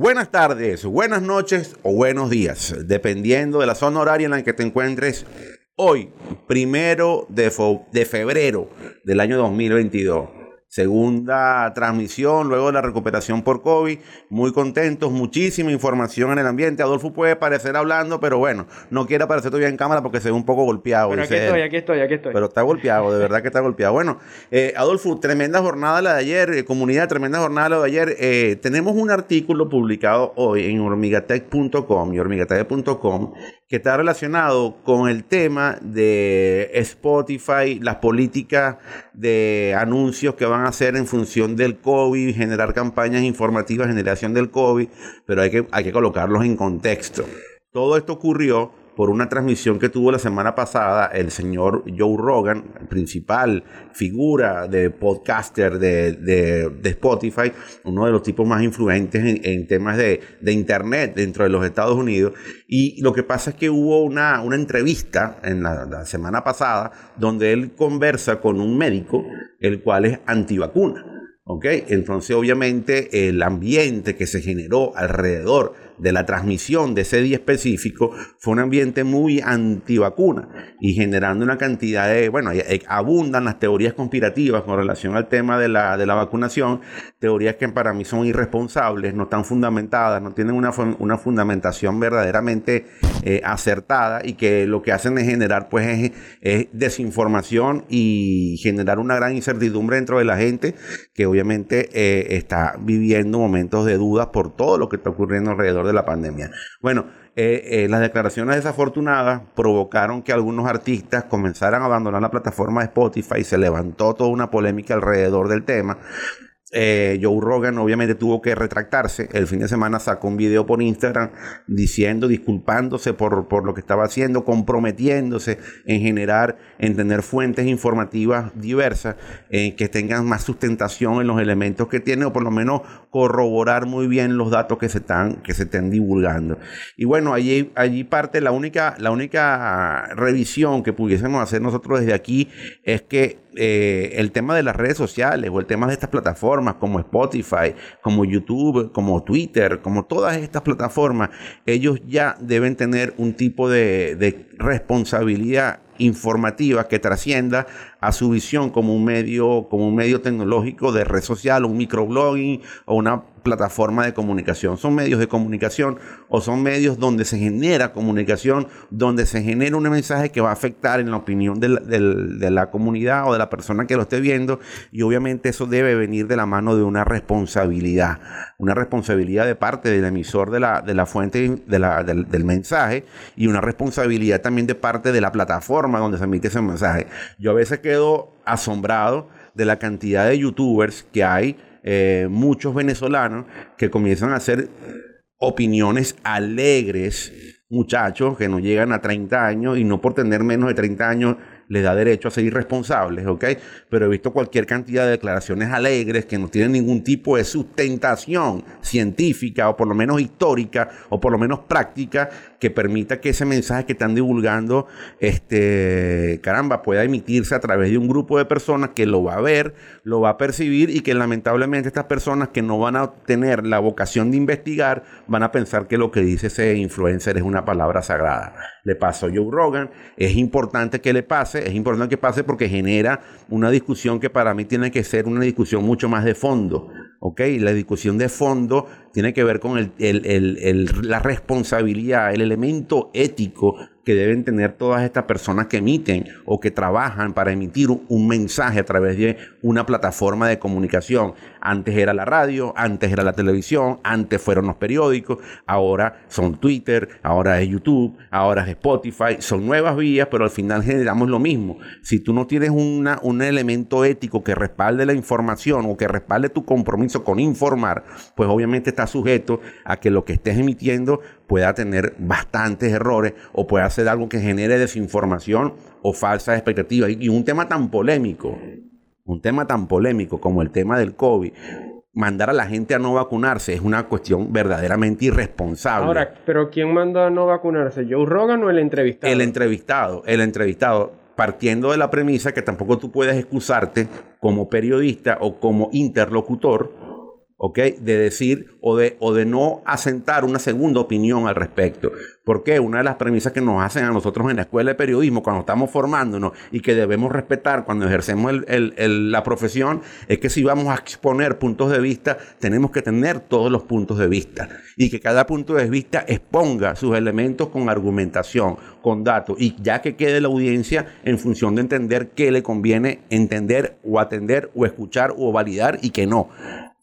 Buenas tardes, buenas noches o buenos días, dependiendo de la zona horaria en la que te encuentres hoy, primero de, de febrero del año 2022 segunda transmisión luego de la recuperación por COVID. Muy contentos, muchísima información en el ambiente. Adolfo puede parecer hablando, pero bueno, no quiere aparecer todavía en cámara porque se ve un poco golpeado. Pero aquí estoy, aquí estoy, aquí estoy. Pero está golpeado, de verdad que está golpeado. Bueno, eh, Adolfo, tremenda jornada la de ayer, eh, comunidad, tremenda jornada la de ayer. Eh, tenemos un artículo publicado hoy en hormigatech.com y hormigatech.com que está relacionado con el tema de Spotify, las políticas de anuncios que van a hacer en función del COVID, generar campañas informativas, generación del COVID, pero hay que, hay que colocarlos en contexto. Todo esto ocurrió por una transmisión que tuvo la semana pasada el señor Joe Rogan, principal figura de podcaster de, Spotify, uno de los tipos más influentes en, temas de, Internet dentro de los Estados Unidos. Y lo que pasa es que hubo una, una entrevista en la, la semana pasada donde él conversa con un médico, el cual es antivacuna. ¿Ok? Entonces, obviamente, el ambiente que se generó alrededor de la transmisión de ese día específico fue un ambiente muy antivacuna y generando una cantidad de, bueno, abundan las teorías conspirativas con relación al tema de la, de la vacunación, teorías que para mí son irresponsables, no están fundamentadas, no tienen una, una fundamentación verdaderamente eh, acertada y que lo que hacen es generar pues es, desinformación y generar una gran incertidumbre dentro de la gente que obviamente eh, está viviendo momentos de dudas por todo lo que está ocurriendo alrededor de la pandemia. Bueno, eh, las declaraciones desafortunadas provocaron que algunos artistas comenzaran a abandonar la plataforma de Spotify, se levantó toda una polémica alrededor del tema. Eh, Joe Rogan obviamente tuvo que retractarse. El fin de semana sacó un video por Instagram diciendo, disculpándose por, por lo que estaba haciendo, comprometiéndose en generar, en tener fuentes informativas diversas, en que tengan más sustentación en los elementos que tiene, o por lo menos corroborar muy bien los datos que se están, que se estén divulgando. Y bueno, allí, allí parte la única, la única revisión que pudiésemos hacer nosotros desde aquí es que eh, el tema de las redes sociales o el tema de estas plataformas como Spotify, como YouTube, como Twitter, como todas estas plataformas, ellos ya deben tener un tipo de, responsabilidad informativa que trascienda a su visión como un medio, como un medio tecnológico de red social, un microblogging o una plataforma de comunicación. Son medios de comunicación o son medios donde se genera comunicación, donde se genera un mensaje que va a afectar en la opinión de la, de la comunidad o de la persona que lo esté viendo y obviamente eso debe venir de la mano de una responsabilidad, una responsabilidad de parte del emisor de la, de la fuente de la, del, del mensaje y una responsabilidad también de parte de la plataforma donde se emite ese mensaje. Yo a veces quedo asombrado de la cantidad de youtubers que hay, eh, muchos venezolanos que comienzan a hacer opiniones alegres, muchachos que no llegan a 30 años y no por tener menos de 30 años les da derecho a ser irresponsables, ¿ok? Pero he visto cualquier cantidad de declaraciones alegres que no tienen ningún tipo de sustentación científica o por lo menos histórica o por lo menos práctica que permita que ese mensaje que están divulgando, este, caramba, pueda emitirse a través de un grupo de personas que lo va a ver, lo va a percibir y que lamentablemente estas personas que no van a tener la vocación de investigar van a pensar que lo que dice ese influencer es una palabra sagrada. Le pasó a Joe Rogan, es importante que le pase, es importante que pase porque genera una discusión que para mí tiene que ser una discusión mucho más de fondo. ¿ok? La discusión de fondo tiene que ver con la responsabilidad, el elemento ético que deben tener todas estas personas que emiten o que trabajan para emitir un mensaje a través de una plataforma de comunicación. Antes era la radio, antes era la televisión, antes fueron los periódicos, ahora son Twitter, ahora es YouTube, ahora es Spotify, son nuevas vías, pero al final generamos lo mismo. Si tú no tienes una, un elemento ético que respalde la información o que respalde tu compromiso con informar, pues obviamente está sujeto a que lo que estés emitiendo pueda tener bastantes errores o pueda hacer algo que genere desinformación o falsas expectativas. Y un tema tan polémico, un tema tan polémico como el tema del COVID, mandar a la gente a no vacunarse es una cuestión verdaderamente irresponsable. Ahora, pero ¿quién manda a no vacunarse? ¿Joe Rogan o el entrevistado? El entrevistado, el entrevistado, partiendo de la premisa que tampoco tú puedes excusarte como periodista o como interlocutor ¿ok? De decir o de, o de no asentar una segunda opinión al respecto. Porque una de las premisas que nos hacen a nosotros en la escuela de periodismo, cuando estamos formándonos y que debemos respetar cuando ejercemos la profesión, es que si vamos a exponer puntos de vista, tenemos que tener todos los puntos de vista y que cada punto de vista exponga sus elementos con argumentación, con datos, y ya que quede la audiencia en función de entender qué le conviene entender o atender o escuchar o validar y que no.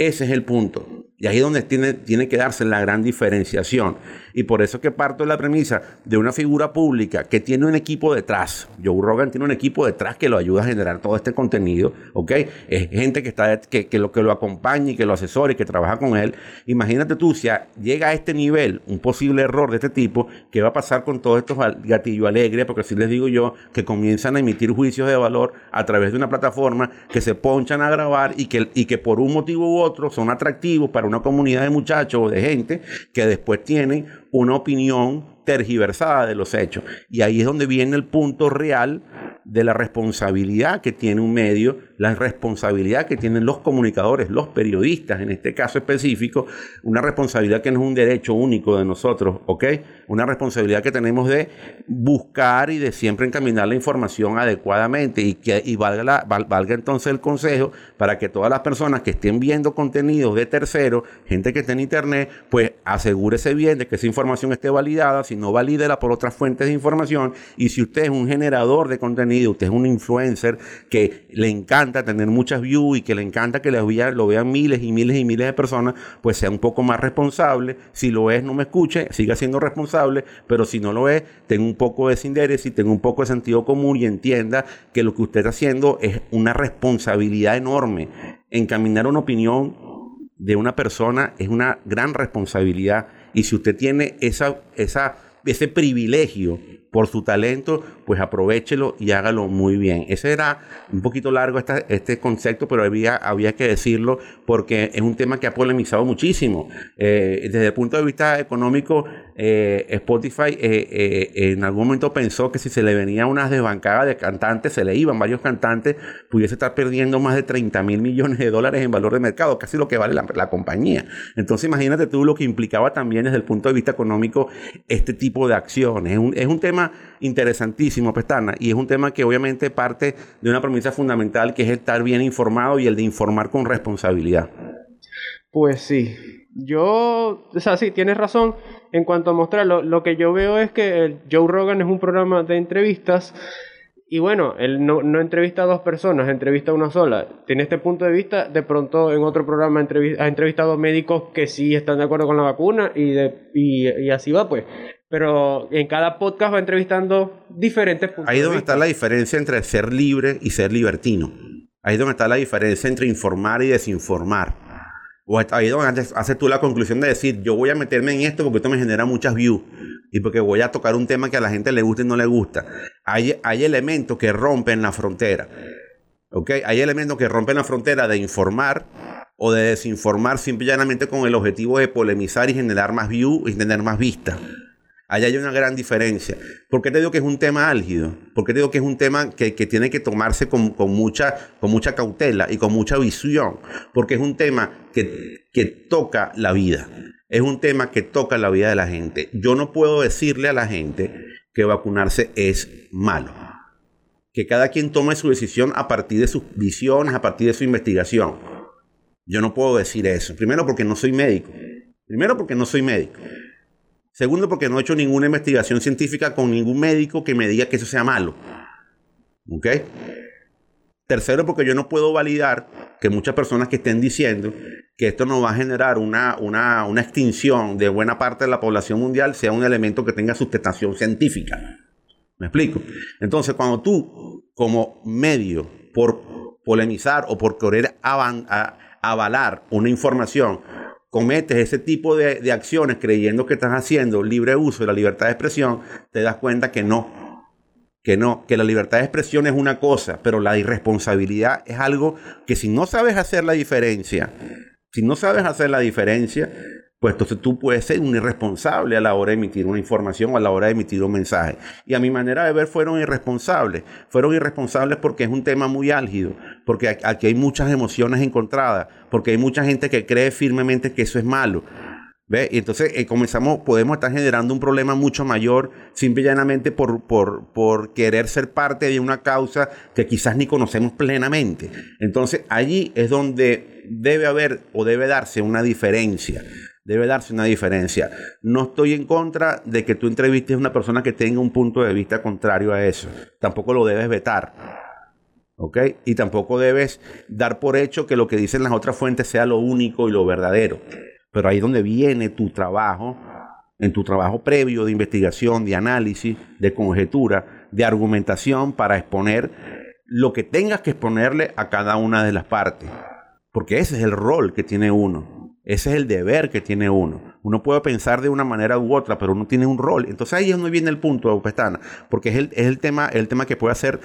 Ese es el punto. Y ahí es donde tiene, tiene que darse la gran diferenciación. Y por eso que parto de la premisa de una figura pública que tiene un equipo detrás. Joe Rogan tiene un equipo detrás que lo ayuda a generar todo este contenido, ¿ok? Es gente que, está, que, que lo, que lo acompaña y que lo asesora y que trabaja con él. Imagínate tú, si llega a este nivel un posible error de este tipo, ¿qué va a pasar con todos estos gatillos alegres? Porque así les digo yo, que comienzan a emitir juicios de valor a través de una plataforma que se ponchan a grabar y que, y que por un motivo u otro son atractivos para una comunidad de muchachos o de gente que después tienen una opinión tergiversada de los hechos. Y ahí es donde viene el punto real de la responsabilidad que tiene un medio, la responsabilidad que tienen los comunicadores, los periodistas, en este caso específico, una responsabilidad que no es un derecho único de nosotros, ¿ok? Una responsabilidad que tenemos de buscar y de siempre encaminar la información adecuadamente y que y valga, valga entonces el consejo para que todas las personas que estén viendo contenidos de terceros, gente que esté en internet, pues asegúrese bien de que esa información esté validada, si no valídela por otras fuentes de información y si usted es un generador de contenido, usted es un influencer que le encanta tener muchas views y que le encanta que lo vean miles y miles y miles de personas, pues sea un poco más responsable. Si lo es, no me escuche, siga siendo responsable, pero si no lo es, tenga un poco de y tenga un poco de sentido común y entienda que lo que usted está haciendo es una responsabilidad enorme. Encaminar una opinión de una persona es una gran responsabilidad y si usted tiene esa, ese privilegio por su talento, pues aprovechelo y hágalo muy bien. Ese era un poquito largo este concepto, pero había, había que decirlo porque es un tema que ha polemizado muchísimo. Eh, desde el punto de vista económico, eh, Spotify eh, en algún momento pensó que si se le venía una desbancada de cantantes, se le iban varios cantantes, pudiese estar perdiendo más de 30 mil millones de dólares en valor de mercado, casi lo que vale la, la compañía. Entonces imagínate tú lo que implicaba también desde el punto de vista económico este tipo de acciones. Es un, es un tema interesantísimo, Pestana, y es un tema que obviamente parte de una premisa fundamental que es estar bien informado y el de informar con responsabilidad. Pues sí, yo, o sea, sí, tienes razón en cuanto a mostrarlo. Lo que yo veo es que Joe Rogan es un programa de entrevistas y bueno, él no, entrevista a dos personas, entrevista a una sola. Tiene este punto de vista, de pronto en otro programa ha entrevistado médicos que sí están de acuerdo con la vacuna y así va pues pero en cada podcast va entrevistando diferentes puntos. Ahí es donde está la diferencia entre ser libre y ser libertino. Ahí es donde está la diferencia entre informar y desinformar. O ahí es donde haces tú la conclusión de decir, yo voy a meterme en esto porque esto me genera muchas views y porque voy a tocar un tema que a la gente le gusta y no le gusta. Hay, hay elementos que rompen la frontera. ¿okay? Hay elementos que rompen la frontera de informar o de desinformar simplemente con el objetivo de polemizar y generar más views y tener más vistas. Allá hay una gran diferencia. ¿Por qué te digo que es un tema álgido? ¿Por qué te digo que es un tema que, tiene que tomarse con, mucha, con mucha cautela y con mucha visión? Porque es un tema que, que toca la vida. Es un tema que toca la vida de la gente. Yo no puedo decirle a la gente que vacunarse es malo. Que cada quien tome su decisión a partir de sus visiones, a partir de su investigación. Yo no puedo decir eso. Primero porque no soy médico. Primero porque no soy médico. Segundo, porque no he hecho ninguna investigación científica con ningún médico que me diga que eso sea malo. ¿Ok? Tercero, porque yo no puedo validar que muchas personas que estén diciendo que esto no va a generar una, una, una extinción de buena parte de la población mundial sea un elemento que tenga sustentación científica. ¿Me explico? Entonces, cuando tú, como medio, por polemizar o por querer avalar una información, cometes ese tipo de, acciones creyendo que estás haciendo libre uso de la libertad de expresión, te das cuenta que no, que no, que la libertad de expresión es una cosa, pero la irresponsabilidad es algo que si no sabes hacer la diferencia, si no sabes hacer la diferencia, pues entonces tú puedes ser un irresponsable a la hora de emitir una información o a la hora de emitir un mensaje. Y a mi manera de ver fueron irresponsables. Fueron irresponsables porque es un tema muy álgido, porque aquí hay muchas emociones encontradas, porque hay mucha gente que cree firmemente que eso es malo. ¿Ve? Y entonces eh, comenzamos, podemos estar generando un problema mucho mayor simplemente por, por, por querer ser parte de una causa que quizás ni conocemos plenamente. Entonces allí es donde debe haber o debe darse una diferencia debe darse una diferencia. No estoy en contra de que tú entrevistes a una persona que tenga un punto de vista contrario a eso. Tampoco lo debes vetar. ¿Ok? Y tampoco debes dar por hecho que lo que dicen las otras fuentes sea lo único y lo verdadero. Pero ahí es donde viene tu trabajo, en tu trabajo previo de investigación, de análisis, de conjetura, de argumentación para exponer lo que tengas que exponerle a cada una de las partes. Porque ese es el rol que tiene uno. Ese es el deber que tiene uno. Uno puede pensar de una manera u otra, pero uno tiene un rol. Entonces ahí es donde viene el punto, Pestana, porque es el, es el, tema, el tema que puede hacer,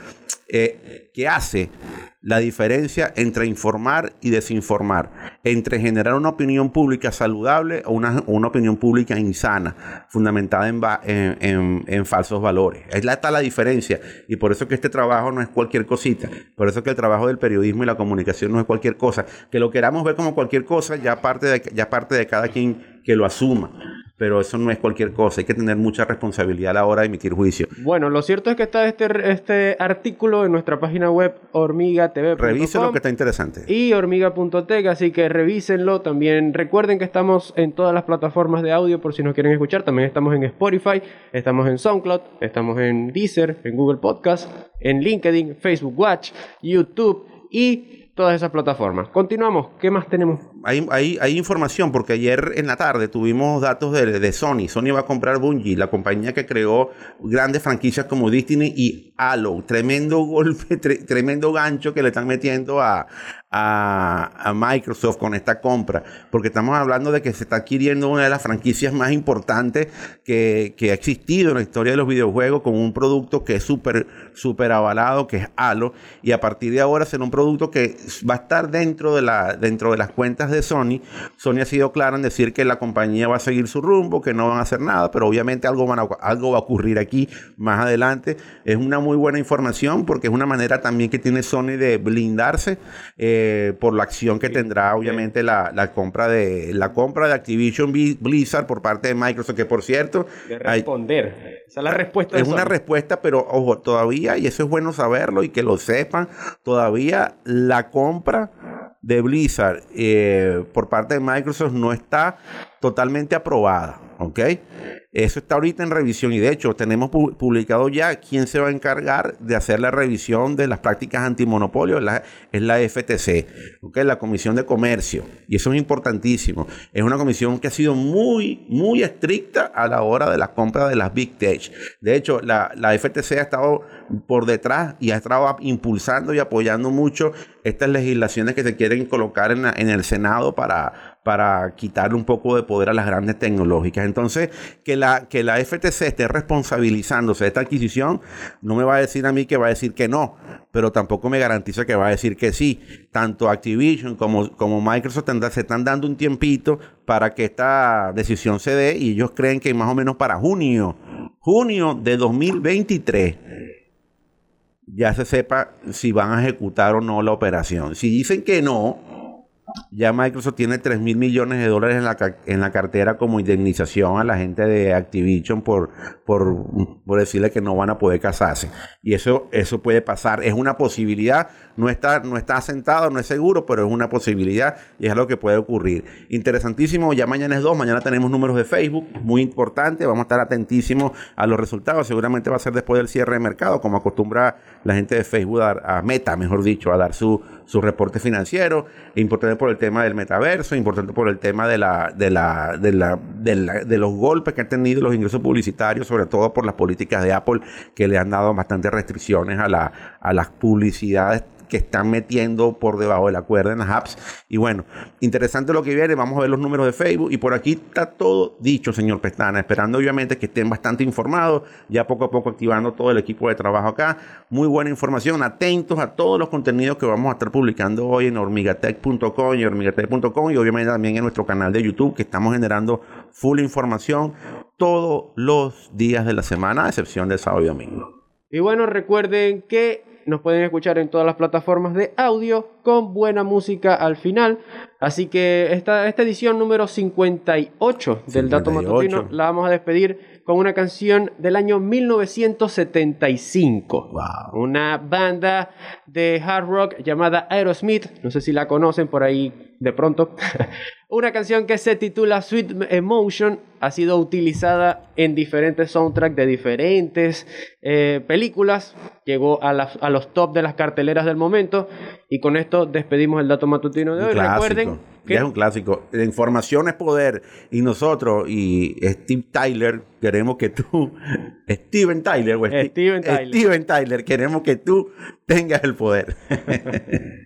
eh, que hace la diferencia entre informar y desinformar, entre generar una opinión pública saludable o una, opinión pública insana, fundamentada en, falsos valores. Ahí está la diferencia y por eso que este trabajo no es cualquier cosita, por eso que el trabajo del periodismo y la comunicación no es cualquier cosa. Que lo queramos ver como cualquier cosa ya parte de, ya parte de cada quien que lo asuma pero eso no es cualquier cosa. Hay que tener mucha responsabilidad a la hora de emitir juicio. Bueno, lo cierto es que está este, este artículo en nuestra página web hormigatv.com. Revisen lo que está interesante. Y hormiga.tech, así que revísenlo. También recuerden que estamos en todas las plataformas de audio por si nos quieren escuchar. También estamos en Spotify, estamos en SoundCloud, estamos en Deezer, en Google Podcast, en LinkedIn, Facebook Watch, YouTube y todas esas plataformas. Continuamos, ¿qué más tenemos? Hay, hay, información porque ayer en la tarde tuvimos datos de, Sony. Sony va a comprar Bungie, la compañía que creó grandes franquicias como Destiny y Halo. Tremendo golpe, tremendo gancho que le están metiendo a, Microsoft con esta compra, porque estamos hablando de que se está adquiriendo una de las franquicias más importantes que, que ha existido en la historia de los videojuegos con un producto que es súper, súper avalado, que es Halo, y a partir de ahora será un producto que va a estar dentro de, la, dentro de las cuentas de Sony. Sony ha sido clara en decir que la compañía va a seguir su rumbo, que no van a hacer nada, pero obviamente algo, van algo va a ocurrir aquí más adelante. Es una muy buena información porque es una manera también que tiene Sony de blindarse. Eh, por la acción que tendrá obviamente la, compra de la compra de Activision Blizzard por parte de Microsoft, que por cierto... De responder. Esa es la respuesta. Es una respuesta, pero ojo, todavía, y eso es bueno saberlo y que lo sepan, todavía la compra de Blizzard eh, por parte de Microsoft no está totalmente aprobada. Eso está ahorita en revisión y de hecho tenemos publicado ya quién se va a encargar de hacer la revisión de las prácticas antimonopolio, la, es la FTC, ¿okay? la Comisión de Comercio. Y eso es importantísimo. Es una comisión que ha sido muy, muy estricta a la hora de la compra de las Big Tech. De hecho, la, la FTC ha estado por detrás y ha estado impulsando y apoyando mucho estas legislaciones que se quieren colocar en, el Senado para para quitarle un poco de poder a las grandes tecnológicas. Entonces, que la, que la FTC esté responsabilizándose de esta adquisición, no me va a decir a mí que va a decir que no, pero tampoco me garantiza que va a decir que sí. Tanto Activision como, Microsoft se están dando un tiempito para que esta decisión se dé y ellos creen que más o menos para junio, junio de 2023 ya se sepa si van a ejecutar o no la operación. Si dicen que no, ya Microsoft tiene 3 mil millones de dólares en la, en la cartera como indemnización a la gente de Activision por, por, por, decirle que no van a poder casarse. Y eso, eso puede pasar. Es una posibilidad. No está, no está asentado, no es seguro, pero es una posibilidad y es algo que puede ocurrir. Interesantísimo. Ya mañana es 2. Mañana tenemos números de Facebook. Muy importante. Vamos a estar atentísimos a los resultados. Seguramente va a ser después del cierre de mercado, como acostumbra la gente de Facebook a, a Meta, mejor dicho, a dar su, su reporte financiero. Importante por el tema del metaverso, importante por el tema de, la, de, la, de, la, de, los golpes que han tenido los ingresos publicitarios, sobre todo por las políticas de Apple que le han dado bastantes restricciones a, la, a las publicidades que están metiendo por debajo de la cuerda en las apps. Y bueno, interesante lo que viene. Vamos a ver los números de Facebook. Y por aquí está todo dicho, señor Pestana. Esperando obviamente que estén bastante informados. Ya poco a poco activando todo el equipo de trabajo acá. Muy buena información. Atentos a todos los contenidos que vamos a estar publicando hoy en hormigatech.com y hormigatech.com. Y obviamente también en nuestro canal de YouTube que estamos generando full información todos los días de la semana, a excepción de sábado y domingo. Y bueno, recuerden que nos pueden escuchar en todas las plataformas de audio con buena música al final. Así que esta, esta edición número 58 del Dato Matutino la vamos a despedir con una canción del año 1975. Una banda de hard rock llamada Aerosmith. No sé si la conocen por ahí de pronto. una canción que se titula Sweet Emotion. Ha sido utilizada en diferentes soundtracks de diferentes eh, películas. Llegó a, a los top de las carteleras del momento. Y con esto despedimos el dato matutino de hoy. Recuerden es un clásico. La información es poder. Y nosotros y Steve Tyler queremos que tú, Steven Tyler, Steven Tyler. Steven Tyler, queremos que tú tengas el poder.